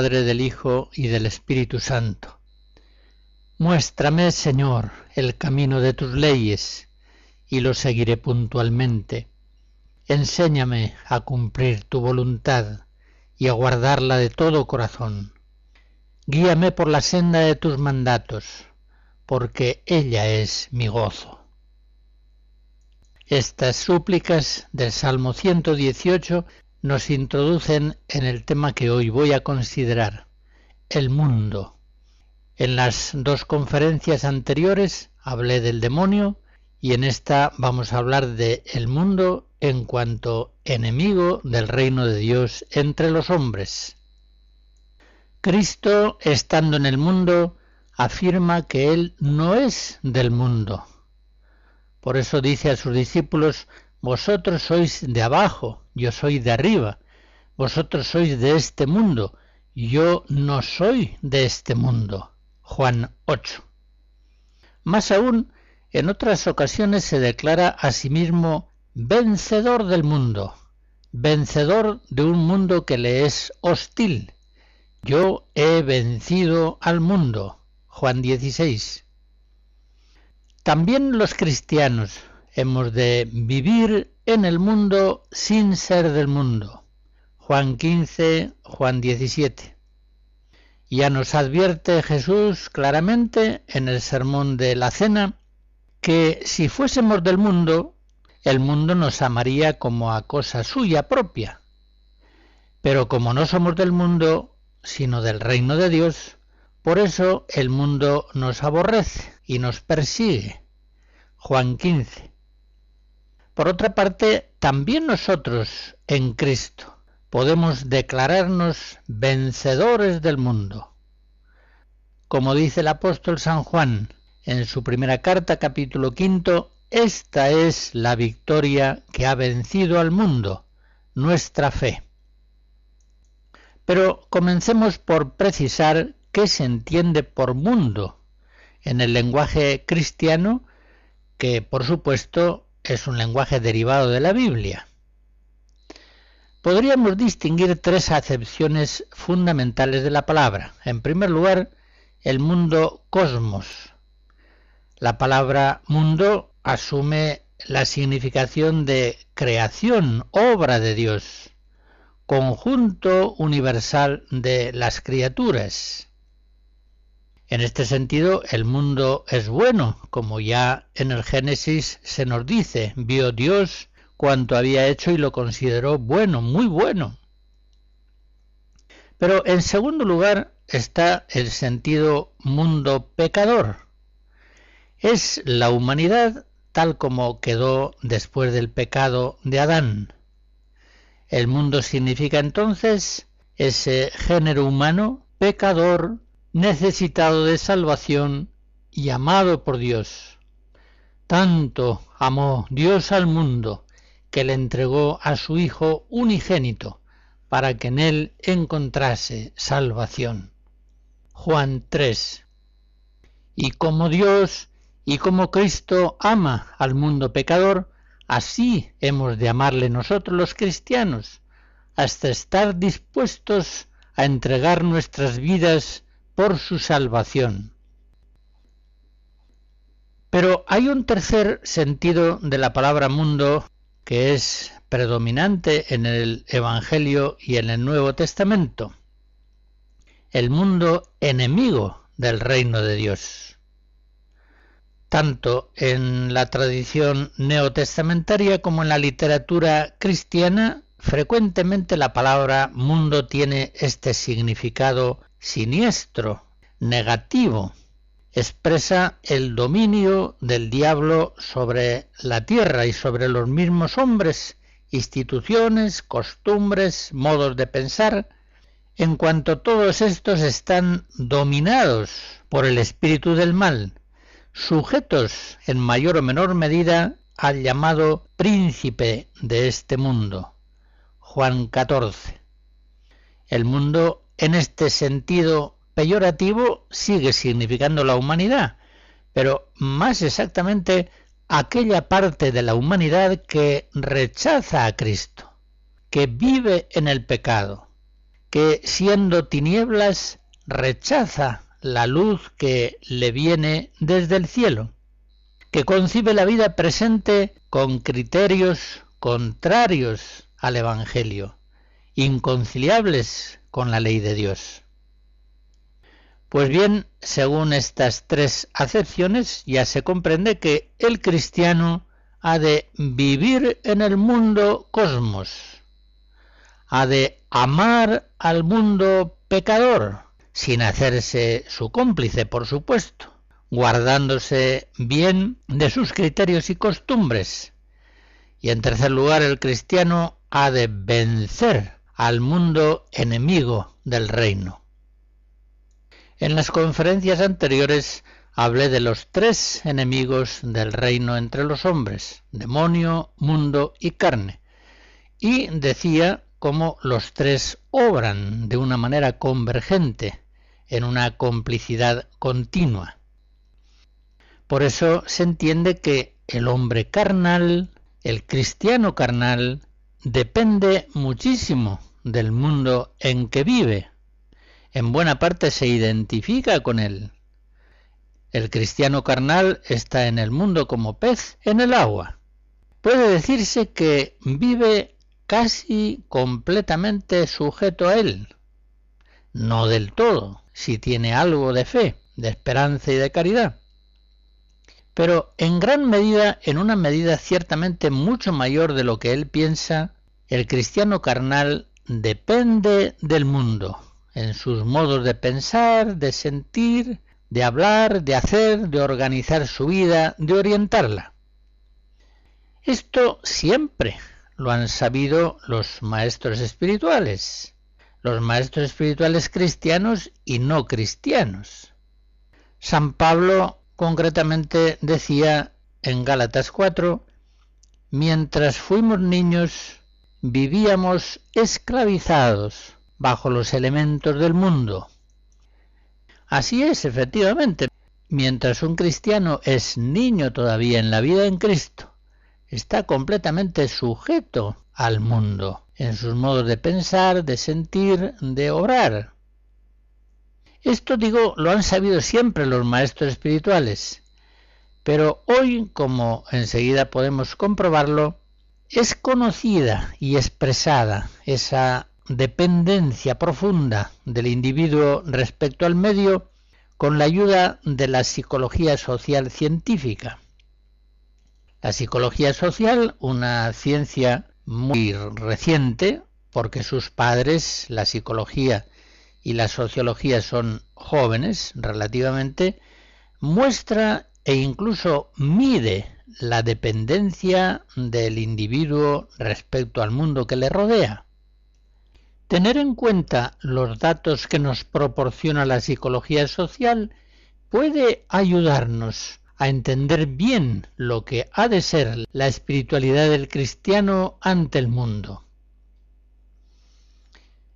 Padre, del Hijo y del Espíritu Santo. Muéstrame, Señor, el camino de tus leyes, y lo seguiré puntualmente. Enséñame a cumplir tu voluntad y a guardarla de todo corazón. Guíame por la senda de tus mandatos, porque ella es mi gozo. Estas súplicas del Salmo 118 nos introducen en el tema que hoy voy a considerar, el mundo. En las dos conferencias anteriores hablé del demonio y en esta vamos a hablar de el mundo en cuanto enemigo del reino de Dios entre los hombres. Cristo, estando en el mundo, afirma que Él no es del mundo. Por eso dice a sus discípulos, vosotros sois de abajo, yo soy de arriba. Vosotros sois de este mundo, yo no soy de este mundo. Juan 8. Más aún, en otras ocasiones se declara a sí mismo vencedor del mundo, vencedor de un mundo que le es hostil. Yo he vencido al mundo. Juan 16. También los cristianos, hemos de vivir en el mundo sin ser del mundo. Juan 15, Juan 17. Ya nos advierte Jesús claramente en el sermón de la cena que si fuésemos del mundo, el mundo nos amaría como a cosa suya propia. Pero como no somos del mundo, sino del reino de Dios, por eso el mundo nos aborrece y nos persigue. Juan 15. Por otra parte, también nosotros en Cristo podemos declararnos vencedores del mundo. Como dice el apóstol San Juan en su primera carta capítulo quinto, esta es la victoria que ha vencido al mundo, nuestra fe. Pero comencemos por precisar qué se entiende por mundo en el lenguaje cristiano, que por supuesto es un lenguaje derivado de la Biblia. Podríamos distinguir tres acepciones fundamentales de la palabra. En primer lugar, el mundo cosmos. La palabra mundo asume la significación de creación, obra de Dios, conjunto universal de las criaturas. En este sentido, el mundo es bueno, como ya en el Génesis se nos dice, vio Dios cuanto había hecho y lo consideró bueno, muy bueno. Pero en segundo lugar está el sentido mundo pecador. Es la humanidad tal como quedó después del pecado de Adán. El mundo significa entonces ese género humano pecador necesitado de salvación y amado por Dios. Tanto amó Dios al mundo que le entregó a su Hijo unigénito para que en él encontrase salvación. Juan 3. Y como Dios y como Cristo ama al mundo pecador, así hemos de amarle nosotros los cristianos, hasta estar dispuestos a entregar nuestras vidas por su salvación. Pero hay un tercer sentido de la palabra mundo que es predominante en el Evangelio y en el Nuevo Testamento. El mundo enemigo del reino de Dios. Tanto en la tradición neotestamentaria como en la literatura cristiana, frecuentemente la palabra mundo tiene este significado siniestro, negativo, expresa el dominio del diablo sobre la tierra y sobre los mismos hombres, instituciones, costumbres, modos de pensar, en cuanto todos estos están dominados por el espíritu del mal, sujetos en mayor o menor medida al llamado príncipe de este mundo, Juan 14. El mundo en este sentido peyorativo sigue significando la humanidad, pero más exactamente aquella parte de la humanidad que rechaza a Cristo, que vive en el pecado, que siendo tinieblas rechaza la luz que le viene desde el cielo, que concibe la vida presente con criterios contrarios al Evangelio, inconciliables con la ley de Dios. Pues bien, según estas tres acepciones, ya se comprende que el cristiano ha de vivir en el mundo cosmos, ha de amar al mundo pecador, sin hacerse su cómplice, por supuesto, guardándose bien de sus criterios y costumbres. Y en tercer lugar, el cristiano ha de vencer al mundo enemigo del reino. En las conferencias anteriores hablé de los tres enemigos del reino entre los hombres, demonio, mundo y carne, y decía cómo los tres obran de una manera convergente, en una complicidad continua. Por eso se entiende que el hombre carnal, el cristiano carnal, depende muchísimo del mundo en que vive, en buena parte se identifica con él. El cristiano carnal está en el mundo como pez en el agua. Puede decirse que vive casi completamente sujeto a él. No del todo, si tiene algo de fe, de esperanza y de caridad. Pero en gran medida, en una medida ciertamente mucho mayor de lo que él piensa, el cristiano carnal depende del mundo, en sus modos de pensar, de sentir, de hablar, de hacer, de organizar su vida, de orientarla. Esto siempre lo han sabido los maestros espirituales, los maestros espirituales cristianos y no cristianos. San Pablo concretamente decía en Gálatas 4, mientras fuimos niños vivíamos esclavizados bajo los elementos del mundo. Así es, efectivamente. Mientras un cristiano es niño todavía en la vida en Cristo, está completamente sujeto al mundo, en sus modos de pensar, de sentir, de orar. Esto digo, lo han sabido siempre los maestros espirituales, pero hoy, como enseguida podemos comprobarlo, es conocida y expresada esa dependencia profunda del individuo respecto al medio con la ayuda de la psicología social científica. La psicología social, una ciencia muy reciente, porque sus padres, la psicología y la sociología son jóvenes relativamente, muestra e incluso mide la dependencia del individuo respecto al mundo que le rodea. Tener en cuenta los datos que nos proporciona la psicología social puede ayudarnos a entender bien lo que ha de ser la espiritualidad del cristiano ante el mundo.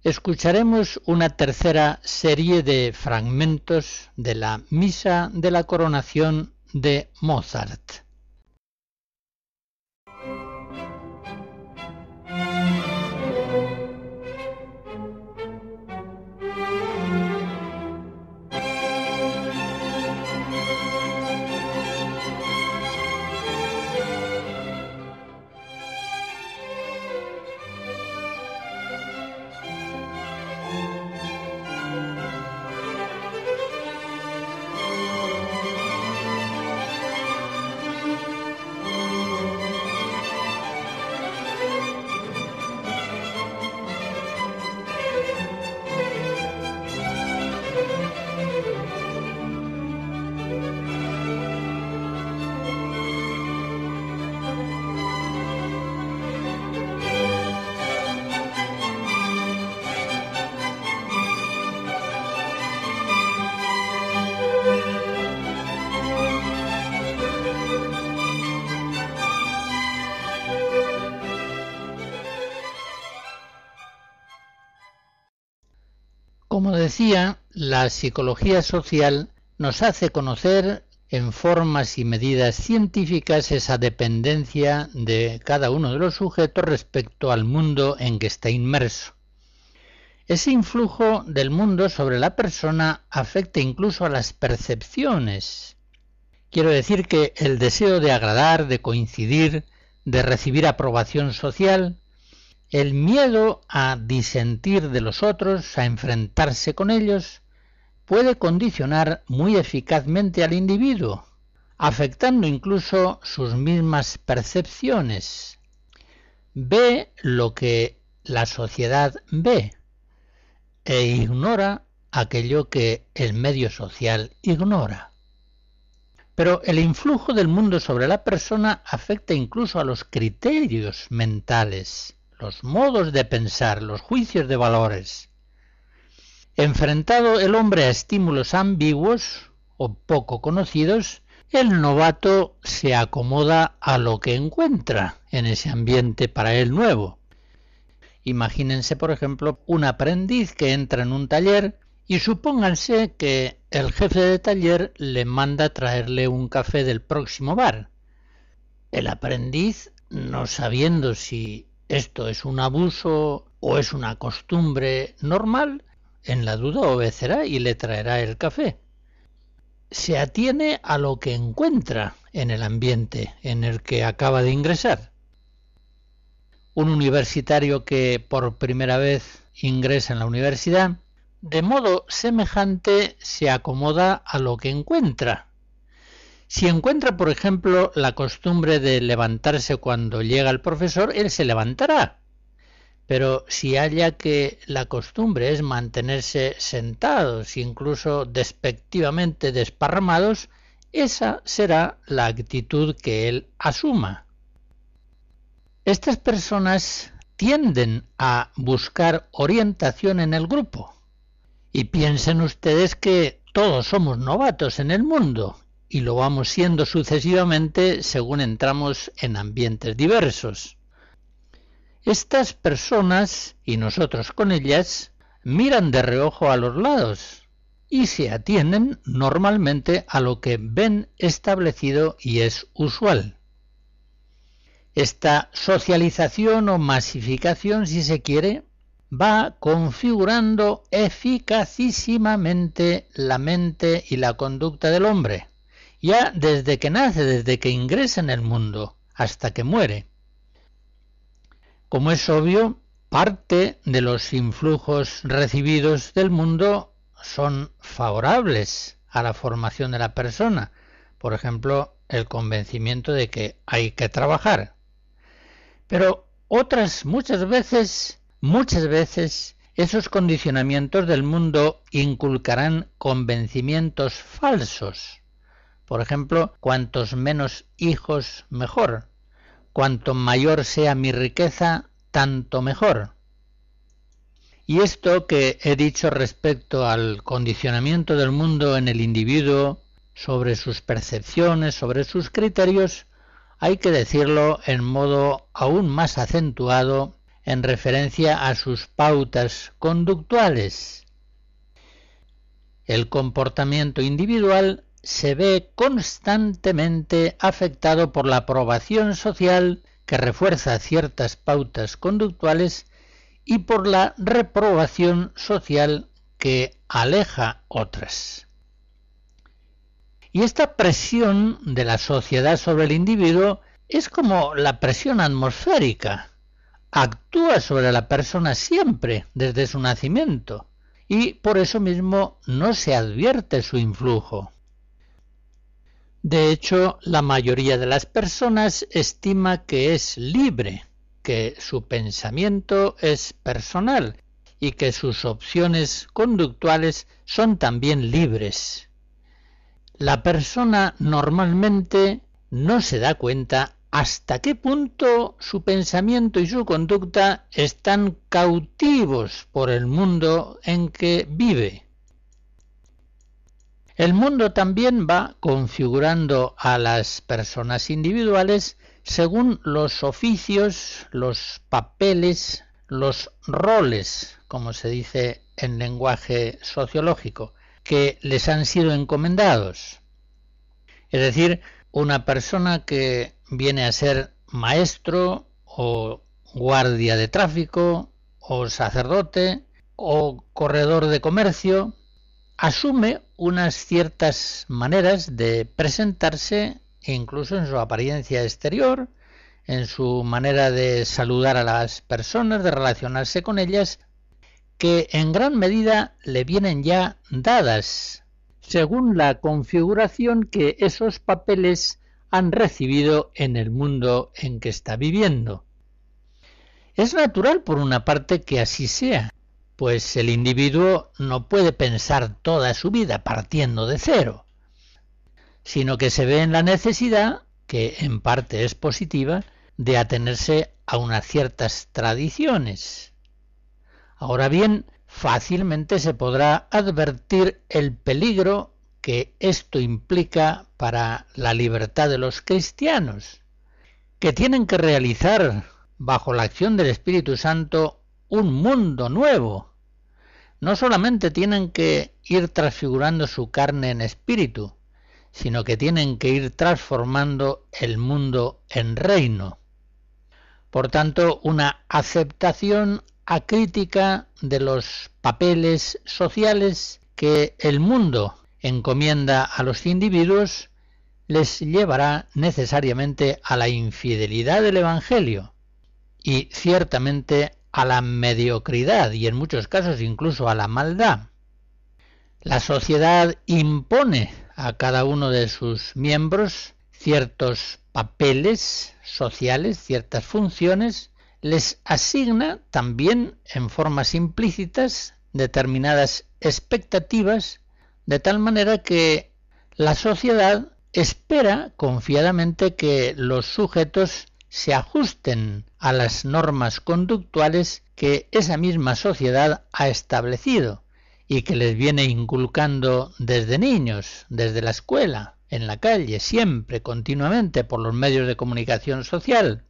Escucharemos una tercera serie de fragmentos de la Misa de la Coronación de Mozart. Como decía, la psicología social nos hace conocer en formas y medidas científicas esa dependencia de cada uno de los sujetos respecto al mundo en que está inmerso. Ese influjo del mundo sobre la persona afecta incluso a las percepciones. Quiero decir que el deseo de agradar, de coincidir, de recibir aprobación social, el miedo a disentir de los otros, a enfrentarse con ellos, puede condicionar muy eficazmente al individuo, afectando incluso sus mismas percepciones. Ve lo que la sociedad ve, e ignora aquello que el medio social ignora. Pero el influjo del mundo sobre la persona afecta incluso a los criterios mentales, los modos de pensar, los juicios de valores. Enfrentado el hombre a estímulos ambiguos o poco conocidos, el novato se acomoda a lo que encuentra en ese ambiente para él nuevo. Imagínense, por ejemplo, un aprendiz que entra en un taller y supónganse que el jefe de taller le manda traerle un café del próximo bar. El aprendiz, no sabiendo si esto es un abuso o es una costumbre normal, en la duda obedecerá y le traerá el café. Se atiene a lo que encuentra en el ambiente en el que acaba de ingresar un universitario que por primera vez ingresa en la universidad, de modo semejante se acomoda a lo que encuentra. Si encuentra, por ejemplo, la costumbre de levantarse cuando llega el profesor, él se levantará. Pero si halla que la costumbre es mantenerse sentados, incluso despectivamente desparramados, esa será la actitud que él asuma. Estas personas tienden a buscar orientación en el grupo. Y piensen ustedes que todos somos novatos en el mundo y lo vamos siendo sucesivamente según entramos en ambientes diversos. Estas personas, y nosotros con ellas, miran de reojo a los lados y se atienden normalmente a lo que ven establecido y es usual. Esta socialización o masificación, si se quiere, va configurando eficacísimamente la mente y la conducta del hombre, ya desde que nace, desde que ingresa en el mundo, hasta que muere. Como es obvio, parte de los influjos recibidos del mundo son favorables a la formación de la persona, por ejemplo, el convencimiento de que hay que trabajar, pero otras muchas veces, muchas veces, esos condicionamientos del mundo inculcarán convencimientos falsos. Por ejemplo, cuantos menos hijos, mejor. Cuanto mayor sea mi riqueza, tanto mejor. Y esto que he dicho respecto al condicionamiento del mundo en el individuo, sobre sus percepciones, sobre sus criterios, hay que decirlo en modo aún más acentuado en referencia a sus pautas conductuales. El comportamiento individual se ve constantemente afectado por la aprobación social que refuerza ciertas pautas conductuales y por la reprobación social que aleja otras. Y esta presión de la sociedad sobre el individuo es como la presión atmosférica. Actúa sobre la persona siempre desde su nacimiento y por eso mismo no se advierte su influjo. De hecho, la mayoría de las personas estima que es libre, que su pensamiento es personal y que sus opciones conductuales son también libres la persona normalmente no se da cuenta hasta qué punto su pensamiento y su conducta están cautivos por el mundo en que vive. El mundo también va configurando a las personas individuales según los oficios, los papeles, los roles, como se dice en lenguaje sociológico, que les han sido encomendados. Es decir, una persona que viene a ser maestro o guardia de tráfico o sacerdote o corredor de comercio, asume unas ciertas maneras de presentarse incluso en su apariencia exterior, en su manera de saludar a las personas, de relacionarse con ellas, que en gran medida le vienen ya dadas, según la configuración que esos papeles han recibido en el mundo en que está viviendo. Es natural, por una parte, que así sea, pues el individuo no puede pensar toda su vida partiendo de cero, sino que se ve en la necesidad, que en parte es positiva, de atenerse a unas ciertas tradiciones. Ahora bien, fácilmente se podrá advertir el peligro que esto implica para la libertad de los cristianos, que tienen que realizar, bajo la acción del Espíritu Santo, un mundo nuevo. No solamente tienen que ir transfigurando su carne en espíritu, sino que tienen que ir transformando el mundo en reino. Por tanto, una aceptación acrítica de los papeles sociales que el mundo encomienda a los individuos les llevará necesariamente a la infidelidad del Evangelio y ciertamente a la mediocridad y en muchos casos incluso a la maldad. La sociedad impone a cada uno de sus miembros ciertos papeles sociales, ciertas funciones, les asigna también en formas implícitas determinadas expectativas, de tal manera que la sociedad espera confiadamente que los sujetos se ajusten a las normas conductuales que esa misma sociedad ha establecido y que les viene inculcando desde niños, desde la escuela en la calle, siempre, continuamente, por los medios de comunicación social.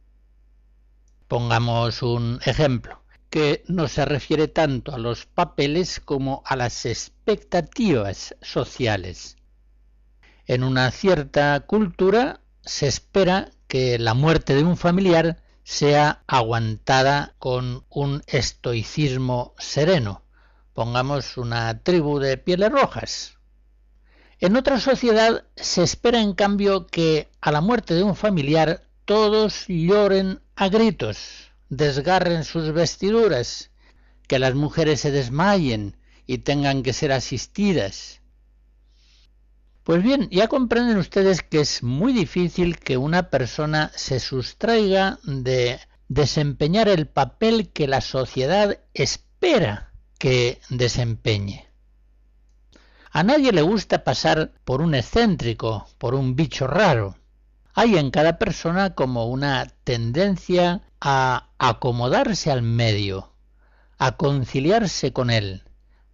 Pongamos un ejemplo, que no se refiere tanto a los papeles como a las expectativas sociales. En una cierta cultura se espera que la muerte de un familiar sea aguantada con un estoicismo sereno. Pongamos una tribu de pieles rojas, en otra sociedad se espera en cambio que a la muerte de un familiar todos lloren a gritos, desgarren sus vestiduras, que las mujeres se desmayen y tengan que ser asistidas. Pues bien, ya comprenden ustedes que es muy difícil que una persona se sustraiga de desempeñar el papel que la sociedad espera que desempeñe. A nadie le gusta pasar por un excéntrico, por un bicho raro. Hay en cada persona como una tendencia a acomodarse al medio, a conciliarse con él,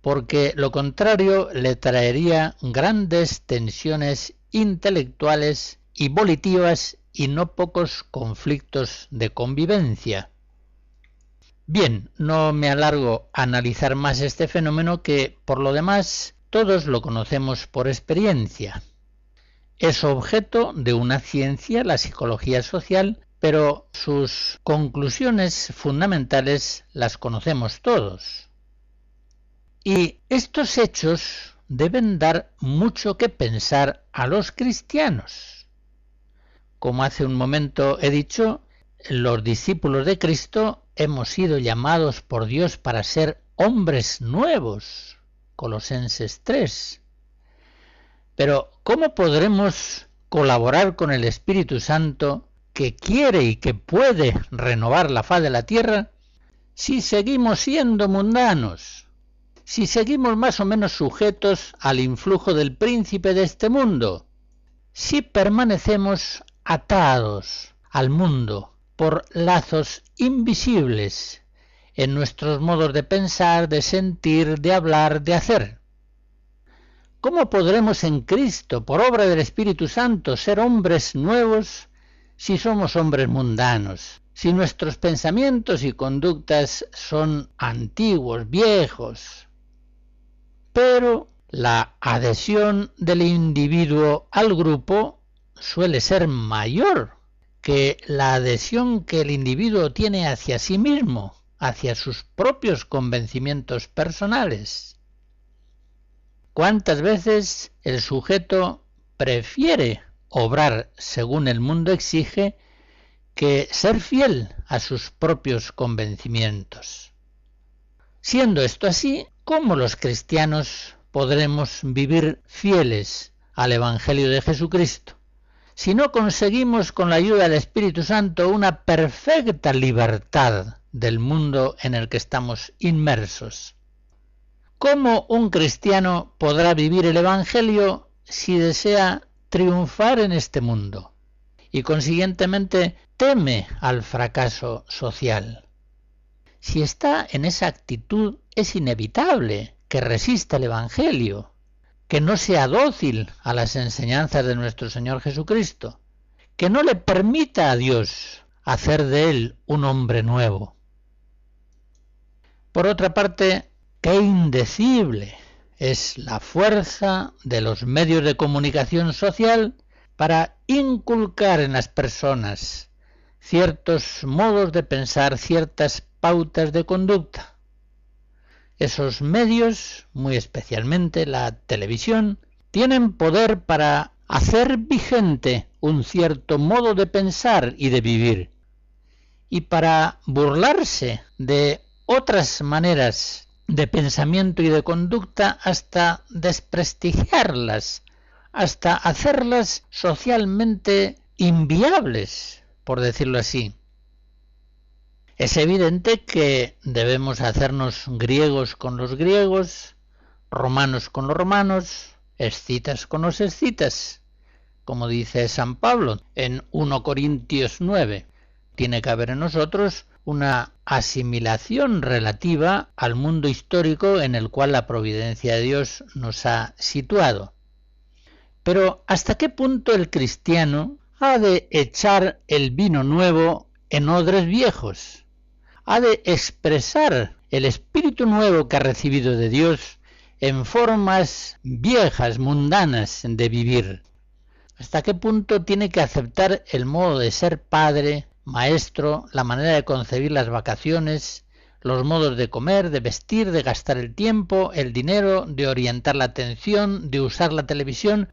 porque lo contrario le traería grandes tensiones intelectuales y volitivas y no pocos conflictos de convivencia. Bien, no me alargo a analizar más este fenómeno que, por lo demás, todos lo conocemos por experiencia. Es objeto de una ciencia, la psicología social, pero sus conclusiones fundamentales las conocemos todos. Y estos hechos deben dar mucho que pensar a los cristianos. Como hace un momento he dicho, los discípulos de Cristo hemos sido llamados por Dios para ser hombres nuevos, Colosenses 3. Pero ¿cómo podremos colaborar con el Espíritu Santo que quiere y que puede renovar la faz de la tierra si seguimos siendo mundanos? Si seguimos más o menos sujetos al influjo del príncipe de este mundo, si permanecemos atados al mundo por lazos invisibles en nuestros modos de pensar, de sentir, de hablar, de hacer. ¿Cómo podremos en Cristo, por obra del Espíritu Santo, ser hombres nuevos si somos hombres mundanos, si nuestros pensamientos y conductas son antiguos, viejos, pero la adhesión del individuo al grupo suele ser mayor que la adhesión que el individuo tiene hacia sí mismo, hacia sus propios convencimientos personales. ¿Cuántas veces el sujeto prefiere obrar según el mundo exige que ser fiel a sus propios convencimientos? Siendo esto así, ¿cómo los cristianos podremos vivir fieles al Evangelio de Jesucristo? Si no conseguimos con la ayuda del Espíritu Santo una perfecta libertad del mundo en el que estamos inmersos. ¿Cómo un cristiano podrá vivir el Evangelio si desea triunfar en este mundo y consiguientemente teme al fracaso social? Si está en esa actitud es inevitable que resista el Evangelio, que no sea dócil a las enseñanzas de nuestro Señor Jesucristo, que no le permita a Dios hacer de él un hombre nuevo. Por otra parte, qué indecible es la fuerza de los medios de comunicación social para inculcar en las personas ciertos modos de pensar, ciertas pautas de conducta esos medios, muy especialmente la televisión, tienen poder para hacer vigente un cierto modo de pensar y de vivir, y para burlarse de otras maneras de pensamiento y de conducta hasta desprestigiarlas, hasta hacerlas socialmente inviables, por decirlo así. Es evidente que debemos hacernos griegos con los griegos, romanos con los romanos, escitas con los escitas, como dice San Pablo en 1 Corintios 9. Tiene que haber en nosotros una asimilación relativa al mundo histórico en el cual la providencia de Dios nos ha situado. Pero ¿hasta qué punto el cristiano ha de echar el vino nuevo en odres viejos? Ha de expresar el espíritu nuevo que ha recibido de Dios en formas viejas, mundanas de vivir. ¿Hasta qué punto tiene que aceptar el modo de ser padre, maestro, la manera de concebir las vacaciones, los modos de comer, de vestir, de gastar el tiempo, el dinero, de orientar la atención, de usar la televisión?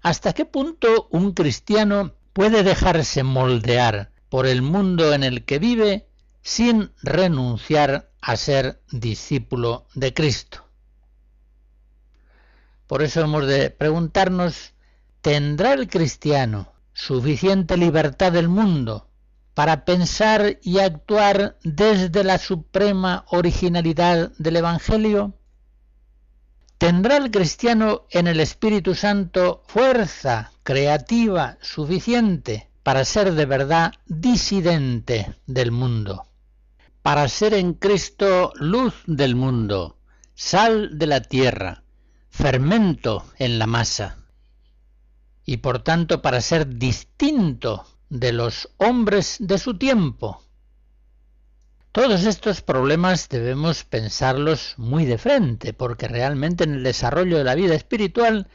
¿Hasta qué punto un cristiano puede dejarse moldear por el mundo en el que vive sin renunciar a ser discípulo de Cristo. Por eso hemos de preguntarnos, ¿tendrá el cristiano suficiente libertad del mundo para pensar y actuar desde la suprema originalidad del Evangelio? ¿Tendrá el cristiano en el Espíritu Santo fuerza creativa suficiente para ser de verdad disidente del mundo? Para ser en Cristo luz del mundo, sal de la tierra, fermento en la masa, y por tanto para ser distinto de los hombres de su tiempo. Todos estos problemas debemos pensarlos muy de frente, porque realmente en el desarrollo de la vida espiritual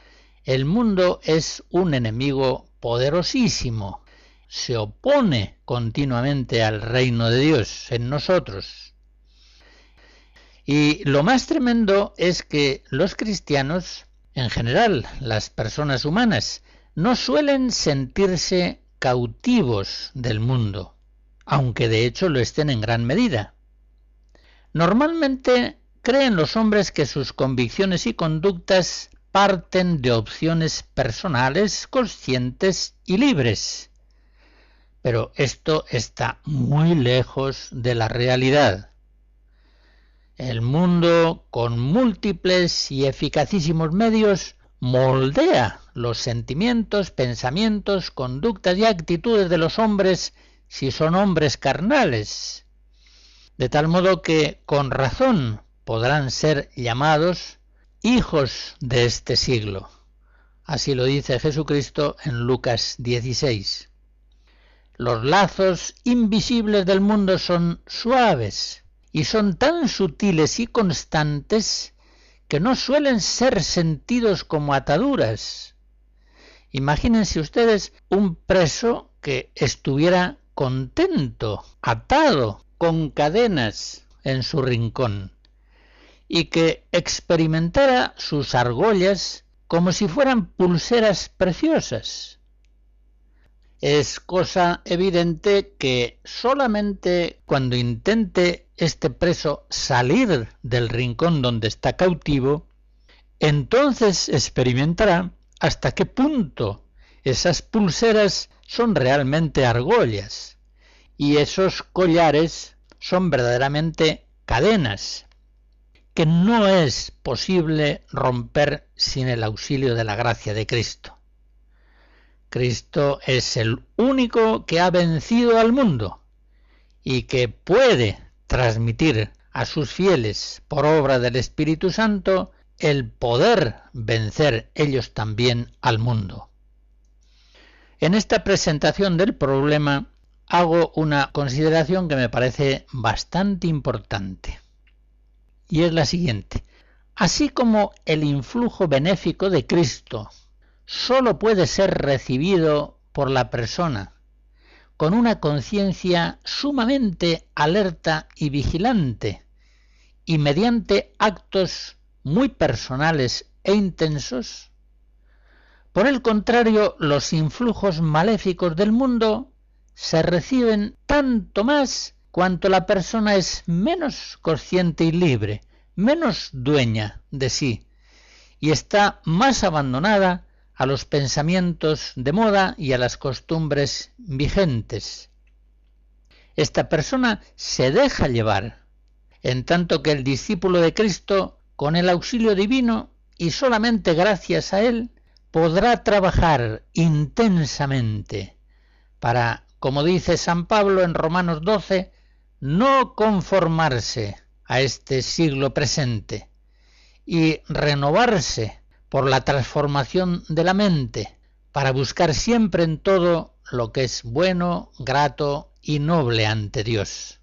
el mundo es un enemigo poderosísimo, se opone continuamente al reino de Dios en nosotros. Y lo más tremendo es que los cristianos, en general las personas humanas, no suelen sentirse cautivos del mundo, aunque de hecho lo estén en gran medida. Normalmente creen los hombres que sus convicciones y conductas parten de opciones personales, conscientes y libres, pero esto está muy lejos de la realidad. El mundo, con múltiples y eficacísimos medios, moldea los sentimientos, pensamientos, conductas y actitudes de los hombres si son hombres carnales, de tal modo que con razón podrán ser llamados hijos de este siglo. Así lo dice Jesucristo en Lucas 16. Los lazos invisibles del mundo son suaves y son tan sutiles y constantes que no suelen ser sentidos como ataduras. Imagínense ustedes un preso que estuviera contento, atado, con cadenas en su rincón, y que experimentara sus argollas como si fueran pulseras preciosas. Es cosa evidente que solamente cuando intente este preso salir del rincón donde está cautivo, entonces experimentará hasta qué punto esas pulseras son realmente argollas y esos collares son verdaderamente cadenas que no es posible romper sin el auxilio de la gracia de Cristo. Cristo es el único que ha vencido al mundo y que puede transmitir a sus fieles por obra del Espíritu Santo el poder vencer ellos también al mundo. En esta presentación del problema hago una consideración que me parece bastante importante y es la siguiente. Así como el influjo benéfico de Cristo sólo puede ser recibido por la persona con una conciencia sumamente alerta y vigilante, y mediante actos muy personales e intensos, por el contrario, los influjos maléficos del mundo se reciben tanto más cuanto la persona es menos consciente y libre, menos dueña de sí, y está más abandonada a los pensamientos de moda y a las costumbres vigentes. Esta persona se deja llevar, en tanto que el discípulo de Cristo, con el auxilio divino y solamente gracias a él, podrá trabajar intensamente para, como dice San Pablo en Romanos 12, no conformarse a este siglo presente y renovarse por la transformación de la mente, para buscar siempre en todo lo que es bueno, grato y noble ante Dios.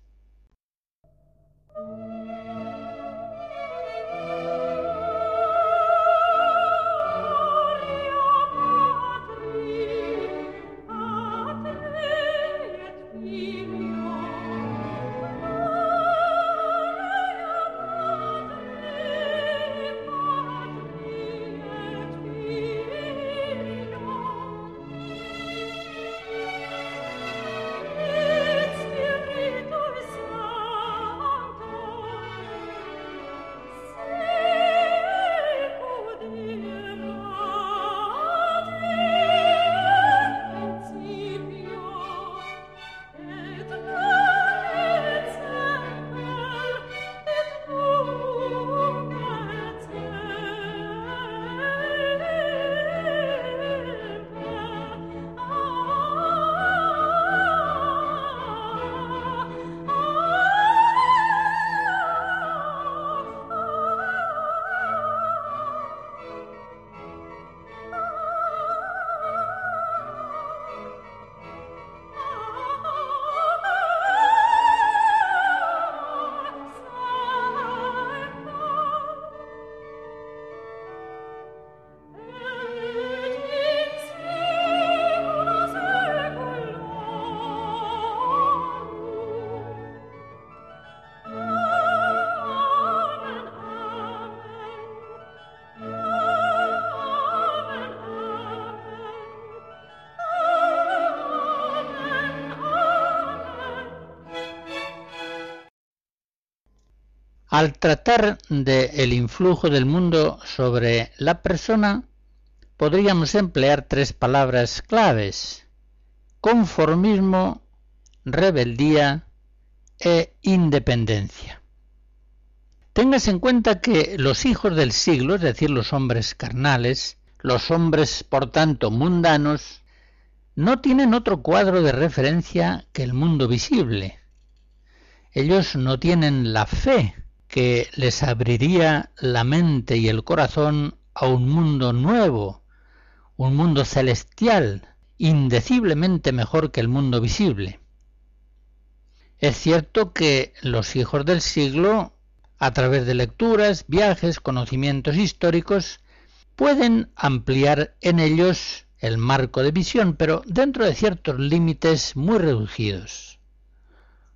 Al tratar del influjo del mundo sobre la persona, podríamos emplear tres palabras claves. Conformismo, rebeldía e independencia. Tengas en cuenta que los hijos del siglo, es decir, los hombres carnales, los hombres por tanto mundanos, no tienen otro cuadro de referencia que el mundo visible. Ellos no tienen la fe que les abriría la mente y el corazón a un mundo nuevo, un mundo celestial indeciblemente mejor que el mundo visible. Es cierto que los hijos del siglo, a través de lecturas, viajes, conocimientos históricos, pueden ampliar en ellos el marco de visión, pero dentro de ciertos límites muy reducidos.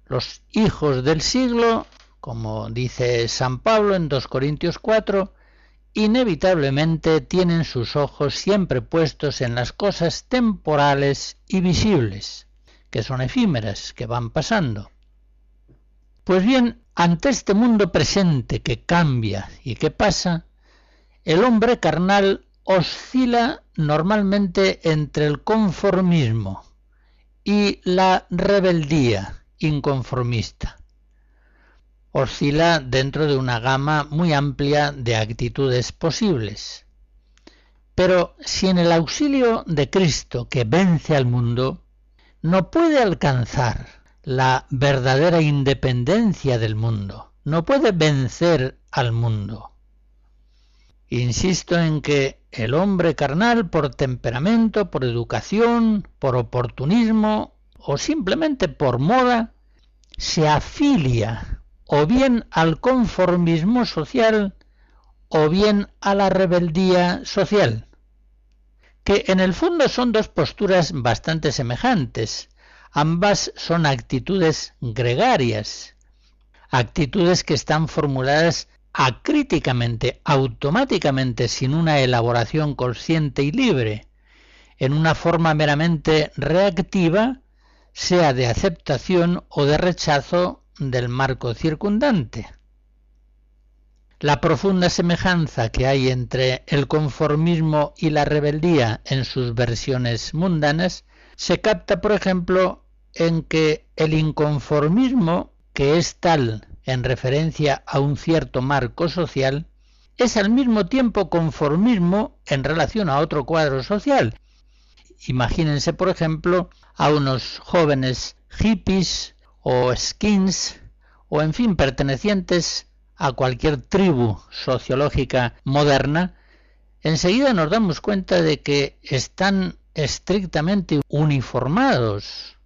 Los hijos del siglo, como dice San Pablo en 2 Corintios 4, inevitablemente tienen sus ojos siempre puestos en las cosas temporales y visibles, que son efímeras, que van pasando. Pues bien, ante este mundo presente que cambia y que pasa, el hombre carnal oscila normalmente entre el conformismo y la rebeldía inconformista. Oscila dentro de una gama muy amplia de actitudes posibles. Pero si en el auxilio de Cristo que vence al mundo, no puede alcanzar la verdadera independencia del mundo, no puede vencer al mundo. Insisto en que el hombre carnal por temperamento, por educación, por oportunismo o simplemente por moda, se afilia o bien al conformismo social o bien a la rebeldía social, que en el fondo son dos posturas bastante semejantes, Ambas son actitudes gregarias, actitudes que están formuladas acríticamente, automáticamente, sin una elaboración consciente y libre, en una forma meramente reactiva, sea de aceptación o de rechazo del marco circundante. La profunda semejanza que hay entre el conformismo y la rebeldía en sus versiones mundanas se capta, por ejemplo, en que el inconformismo, que es tal en referencia a un cierto marco social, es al mismo tiempo conformismo en relación a otro cuadro social. Imagínense, por ejemplo, a unos jóvenes hippies o skins o en fin pertenecientes a cualquier tribu sociológica moderna, enseguida nos damos cuenta de que están estrictamente uniformados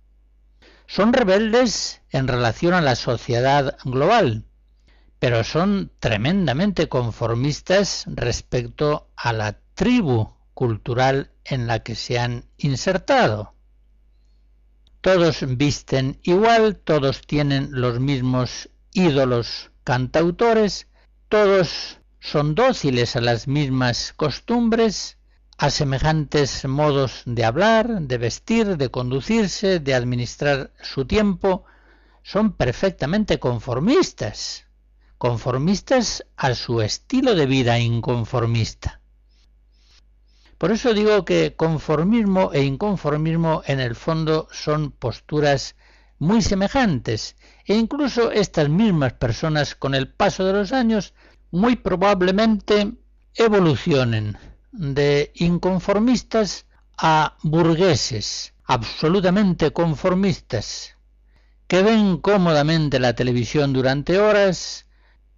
son rebeldes en relación a la sociedad global, pero son tremendamente conformistas respecto a la tribu cultural en la que se han insertado. Todos visten igual, todos tienen los mismos ídolos cantautores, todos son dóciles a las mismas costumbres, a semejantes modos de hablar, de vestir, de conducirse, de administrar su tiempo, son perfectamente conformistas, conformistas a su estilo de vida inconformista. Por eso digo que conformismo e inconformismo en el fondo son posturas muy semejantes e incluso estas mismas personas con el paso de los años muy probablemente evolucionen de inconformistas a burgueses absolutamente conformistas que ven cómodamente la televisión durante horas,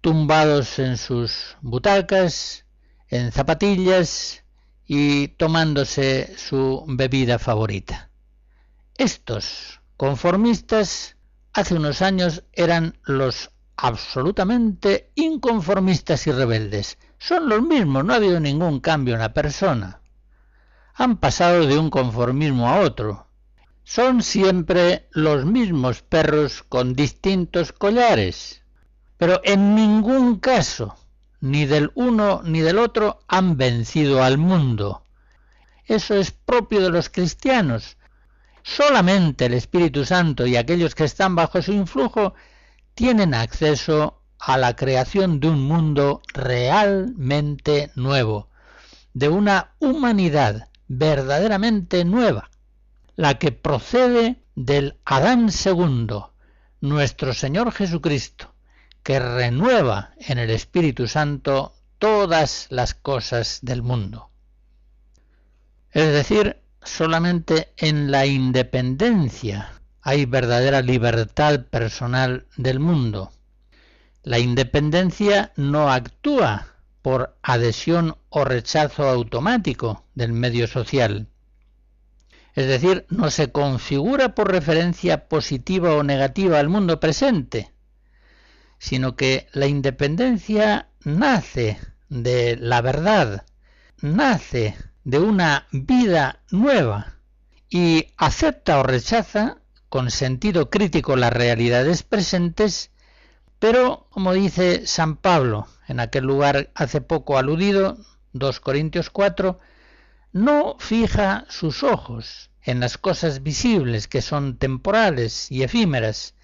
tumbados en sus butacas, en zapatillas y tomándose su bebida favorita. Estos conformistas hace unos años eran los absolutamente inconformistas y rebeldes, son los mismos, no ha habido ningún cambio en la persona. Han pasado de un conformismo a otro. Son siempre los mismos perros con distintos collares. Pero en ningún caso, ni del uno ni del otro, han vencido al mundo. Eso es propio de los cristianos. Solamente el Espíritu Santo y aquellos que están bajo su influjo tienen acceso a la creación de un mundo realmente nuevo, de una humanidad verdaderamente nueva, la que procede del Adán II, nuestro Señor Jesucristo, que renueva en el Espíritu Santo todas las cosas del mundo. Es decir, solamente en la independencia hay verdadera libertad personal del mundo. La independencia no actúa por adhesión o rechazo automático del medio social. Es decir, no se configura por referencia positiva o negativa al mundo presente, sino que la independencia nace de la verdad, nace de una vida nueva y acepta o rechaza con sentido crítico las realidades presentes, pero, como dice San Pablo en aquel lugar hace poco aludido, 2 Corintios 4, no fija sus ojos en las cosas visibles que son temporales y efímeras,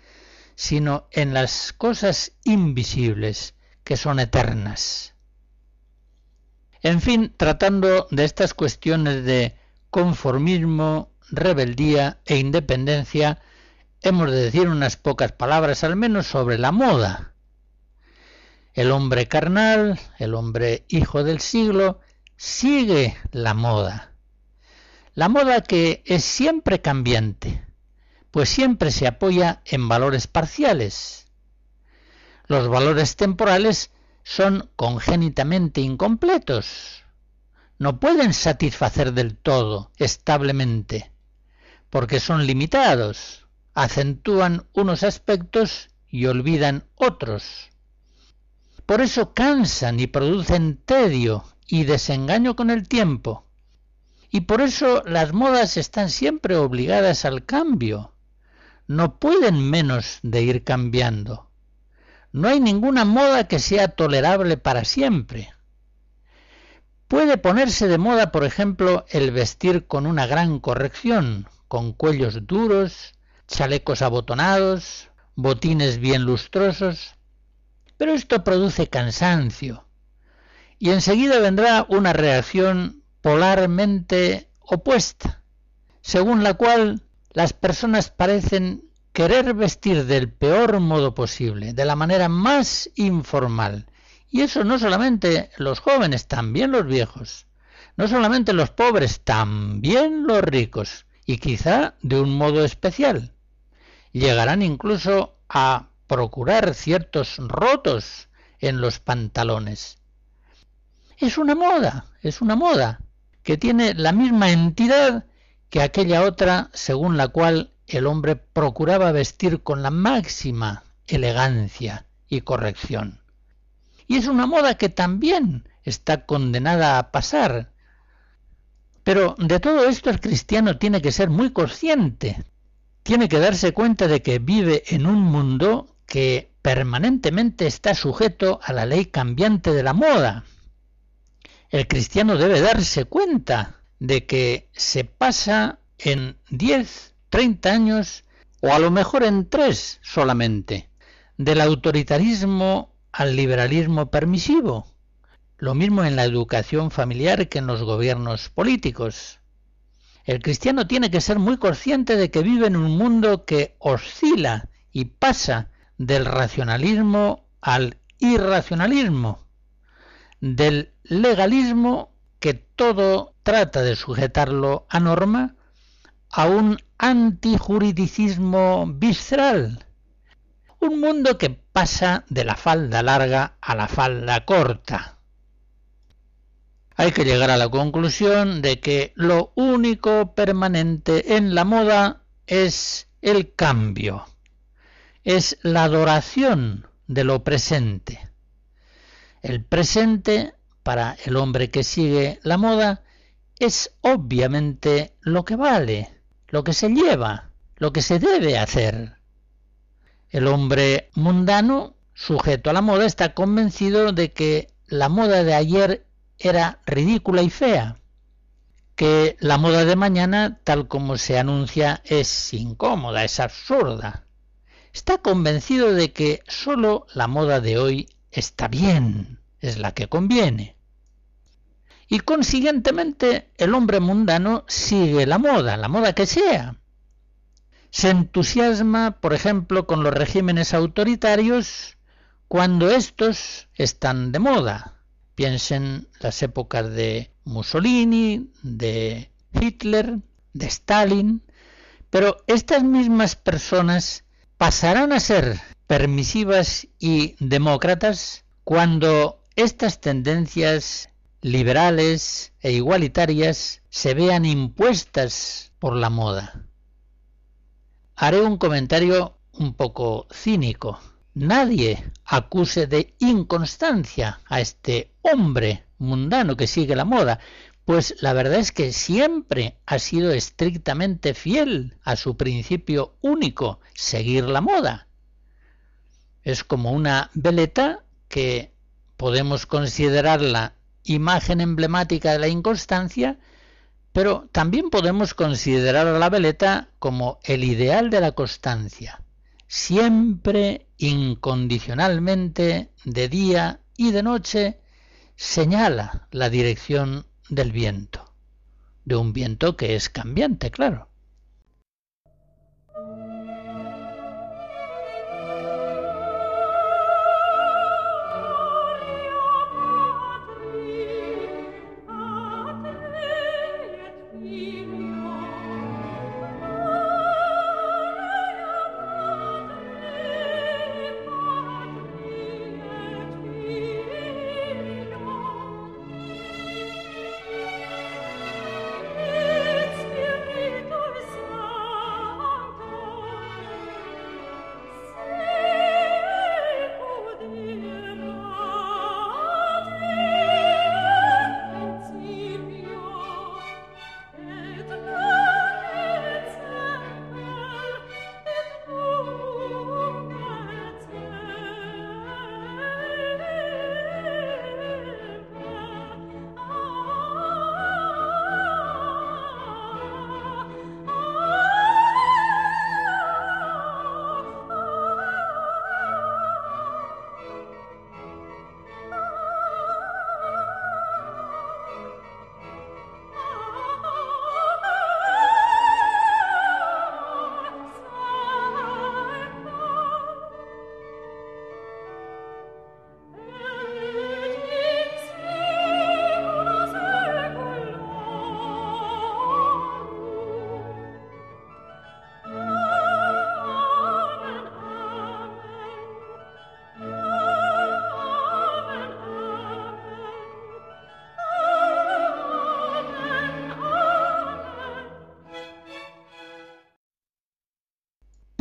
sino en las cosas invisibles que son eternas. En fin, tratando de estas cuestiones de conformismo, rebeldía e independencia, hemos de decir unas pocas palabras al menos sobre la moda. El hombre carnal, el hombre hijo del siglo, sigue la moda. La moda que es siempre cambiante, pues siempre se apoya en valores parciales. Los valores temporales son congénitamente incompletos. No pueden satisfacer del todo, establemente, porque son limitados, acentúan unos aspectos y olvidan otros. Por eso cansan y producen tedio y desengaño con el tiempo. Y por eso las modas están siempre obligadas al cambio. No pueden menos de ir cambiando. No hay ninguna moda que sea tolerable para siempre. Puede ponerse de moda, por ejemplo, el vestir con una gran corrección, con cuellos duros, chalecos abotonados, botines bien lustrosos, pero esto produce cansancio y enseguida vendrá una reacción polarmente opuesta, según la cual las personas parecen querer vestir del peor modo posible, de la manera más informal. Y eso no solamente los jóvenes, también los viejos. No solamente los pobres, también los ricos. Y quizá de un modo especial. Llegarán incluso a procurar ciertos rotos en los pantalones. Es una moda, es una moda, que tiene la misma entidad que aquella otra según la cual el hombre procuraba vestir con la máxima elegancia y corrección. Y es una moda que también está condenada a pasar. Pero de todo esto el cristiano tiene que ser muy consciente, tiene que darse cuenta de que vive en un mundo que permanentemente está sujeto a la ley cambiante de la moda. El cristiano debe darse cuenta de que se pasa en 10 30 años o a lo mejor en tres solamente, del autoritarismo al liberalismo permisivo. Lo mismo en la educación familiar que en los gobiernos políticos. El cristiano tiene que ser muy consciente de que vive en un mundo que oscila y pasa del racionalismo al irracionalismo, del legalismo que todo trata de sujetarlo a norma, a un antijuridicismo visceral. Un mundo que pasa de la falda larga a la falda corta. Hay que llegar a la conclusión de que lo único permanente en la moda es el cambio, es la adoración de lo presente. El presente, para el hombre que sigue la moda, es obviamente lo que vale, lo que se lleva, lo que se debe hacer. El hombre mundano, sujeto a la moda, está convencido de que la moda de ayer era ridícula y fea, que la moda de mañana, tal como se anuncia, es incómoda, es absurda. Está convencido de que sólo la moda de hoy está bien, es la que conviene y consiguientemente el hombre mundano sigue la moda, la moda que sea. Se entusiasma, por ejemplo, con los regímenes autoritarios cuando estos están de moda. Piensen las épocas de Mussolini, de Hitler, de Stalin, pero estas mismas personas pasarán a ser permisivas y demócratas cuando estas tendencias liberales e igualitarias se vean impuestas por la moda. Haré un comentario un poco cínico. Nadie acuse de inconstancia a este hombre mundano que sigue la moda, pues la verdad es que siempre ha sido estrictamente fiel a su principio único, seguir la moda. Es como una veleta que podemos considerarla imagen emblemática de la inconstancia, pero también podemos considerar a la veleta como el ideal de la constancia, siempre incondicionalmente, de día y de noche, señala la dirección del viento, de un viento que es cambiante, claro.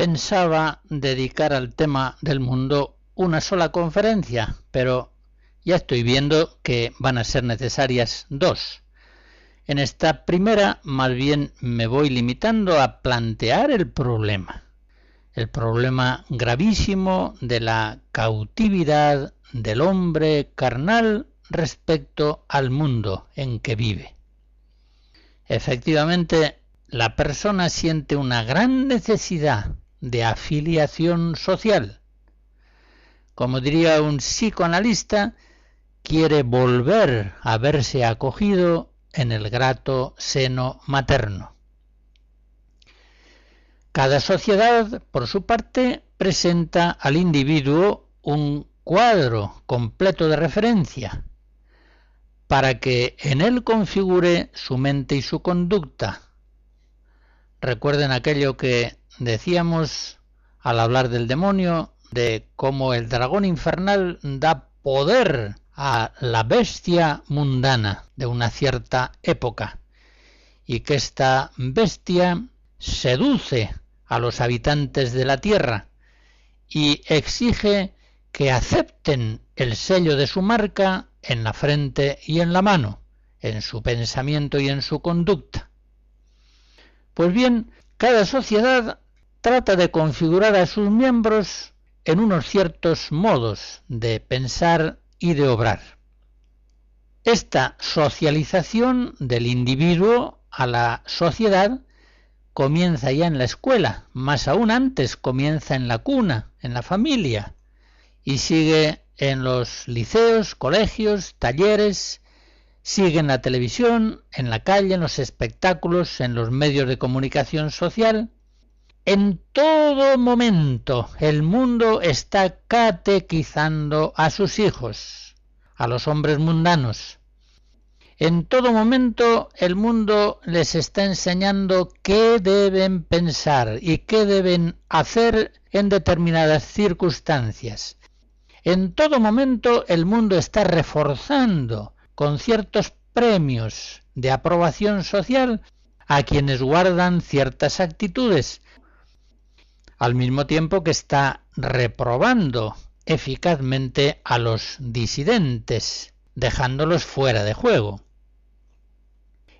Pensaba dedicar al tema del mundo una sola conferencia, pero ya estoy viendo que van a ser necesarias dos. En esta primera, más bien me voy limitando a plantear el problema, el problema gravísimo de la cautividad del hombre carnal respecto al mundo en que vive. Efectivamente, la persona siente una gran necesidad de afiliación social. Como diría un psicoanalista, quiere volver a verse acogido en el grato seno materno. Cada sociedad, por su parte, presenta al individuo un cuadro completo de referencia para que en él configure su mente y su conducta. Recuerden aquello que Decíamos al hablar del demonio de cómo el dragón infernal da poder a la bestia mundana de una cierta época y que esta bestia seduce a los habitantes de la tierra y exige que acepten el sello de su marca en la frente y en la mano, en su pensamiento y en su conducta. Pues bien, cada sociedad trata de configurar a sus miembros en unos ciertos modos de pensar y de obrar. Esta socialización del individuo a la sociedad comienza ya en la escuela, más aún antes comienza en la cuna, en la familia, y sigue en los liceos, colegios, talleres, sigue en la televisión, en la calle, en los espectáculos, en los medios de comunicación social, en todo momento el mundo está catequizando a sus hijos, a los hombres mundanos. En todo momento el mundo les está enseñando qué deben pensar y qué deben hacer en determinadas circunstancias. En todo momento el mundo está reforzando con ciertos premios de aprobación social a quienes guardan ciertas actitudes, al mismo tiempo que está reprobando eficazmente a los disidentes, dejándolos fuera de juego.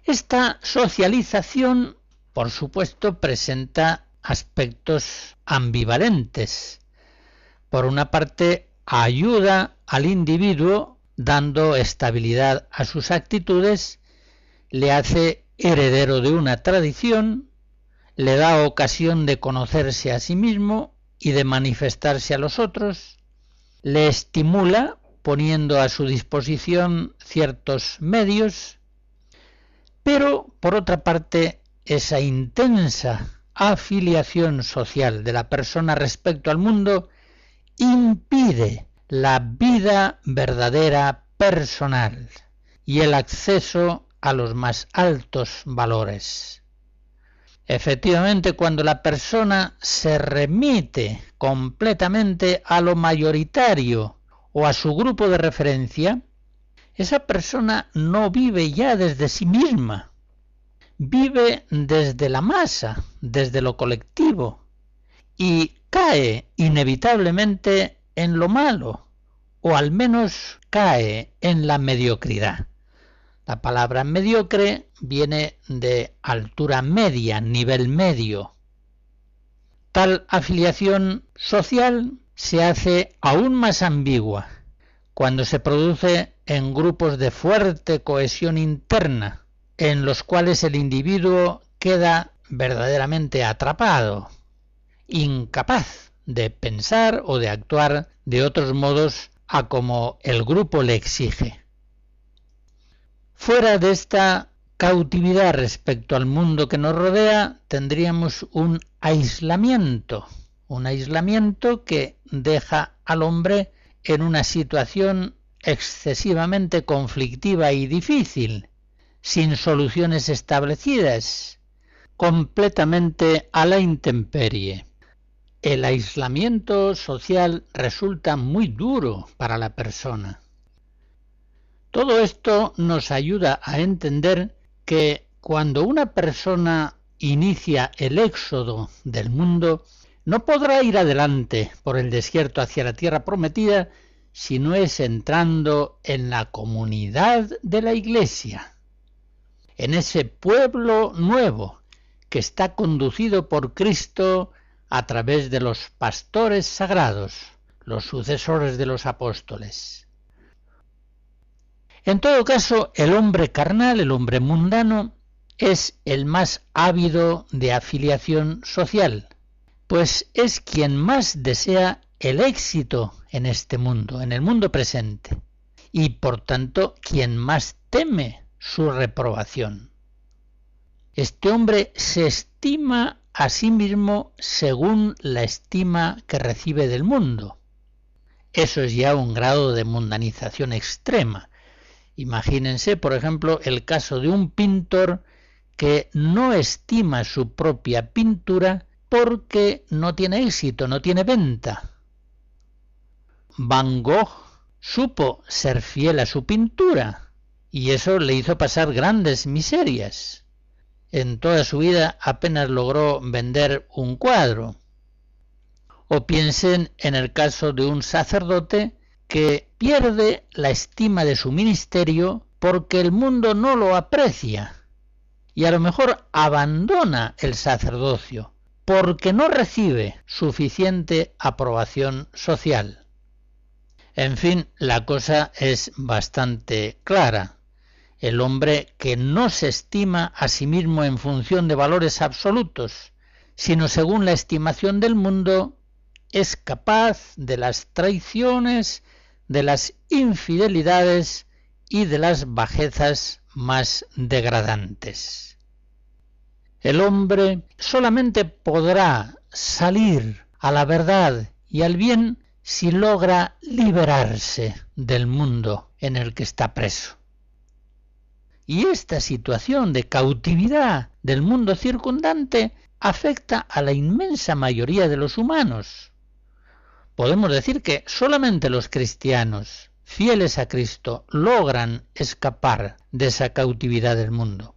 Esta socialización, por supuesto, presenta aspectos ambivalentes. Por una parte, ayuda al individuo dando estabilidad a sus actitudes, le hace heredero de una tradición, le da ocasión de conocerse a sí mismo y de manifestarse a los otros, le estimula poniendo a su disposición ciertos medios, pero por otra parte esa intensa afiliación social de la persona respecto al mundo impide la vida verdadera personal y el acceso a los más altos valores. Efectivamente, cuando la persona se remite completamente a lo mayoritario o a su grupo de referencia, esa persona no vive ya desde sí misma, vive desde la masa, desde lo colectivo, y cae inevitablemente en lo malo, o al menos cae en la mediocridad. La palabra mediocre viene de altura media, nivel medio. Tal afiliación social se hace aún más ambigua cuando se produce en grupos de fuerte cohesión interna, en los cuales el individuo queda verdaderamente atrapado, incapaz de pensar o de actuar de otros modos a como el grupo le exige. Fuera de esta cautividad respecto al mundo que nos rodea, tendríamos un aislamiento, un aislamiento que deja al hombre en una situación excesivamente conflictiva y difícil, sin soluciones establecidas, completamente a la intemperie. El aislamiento social resulta muy duro para la persona. Todo esto nos ayuda a entender que cuando una persona inicia el éxodo del mundo, no podrá ir adelante por el desierto hacia la tierra prometida si no es entrando en la comunidad de la iglesia, en ese pueblo nuevo que está conducido por Cristo a través de los pastores sagrados, los sucesores de los apóstoles. En todo caso, el hombre carnal, el hombre mundano, es el más ávido de afiliación social, pues es quien más desea el éxito en este mundo, en el mundo presente, y por tanto quien más teme su reprobación. Este hombre se estima a sí mismo según la estima que recibe del mundo. Eso es ya un grado de mundanización extrema. Imagínense, por ejemplo, el caso de un pintor que no estima su propia pintura porque no tiene éxito, no tiene venta. Van Gogh supo ser fiel a su pintura y eso le hizo pasar grandes miserias. En toda su vida apenas logró vender un cuadro. O piensen en el caso de un sacerdote que pierde la estima de su ministerio porque el mundo no lo aprecia y a lo mejor abandona el sacerdocio porque no recibe suficiente aprobación social. En fin, la cosa es bastante clara. El hombre que no se estima a sí mismo en función de valores absolutos, sino según la estimación del mundo, es capaz de las traiciones de las infidelidades y de las bajezas más degradantes. El hombre solamente podrá salir a la verdad y al bien si logra liberarse del mundo en el que está preso. Y esta situación de cautividad del mundo circundante afecta a la inmensa mayoría de los humanos podemos decir que solamente los cristianos fieles a Cristo, logran escapar de esa cautividad del mundo.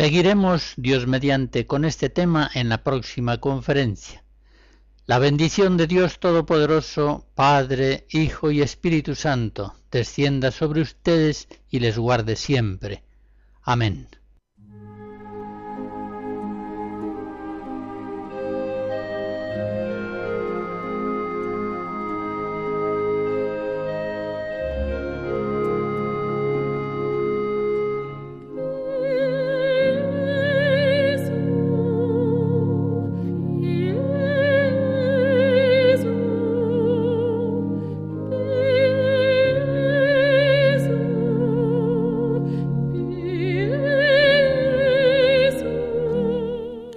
Seguiremos, Dios mediante, con este tema en la próxima conferencia. La bendición de Dios Todopoderoso, Padre, Hijo y Espíritu Santo, descienda sobre ustedes y les guarde siempre. Amén.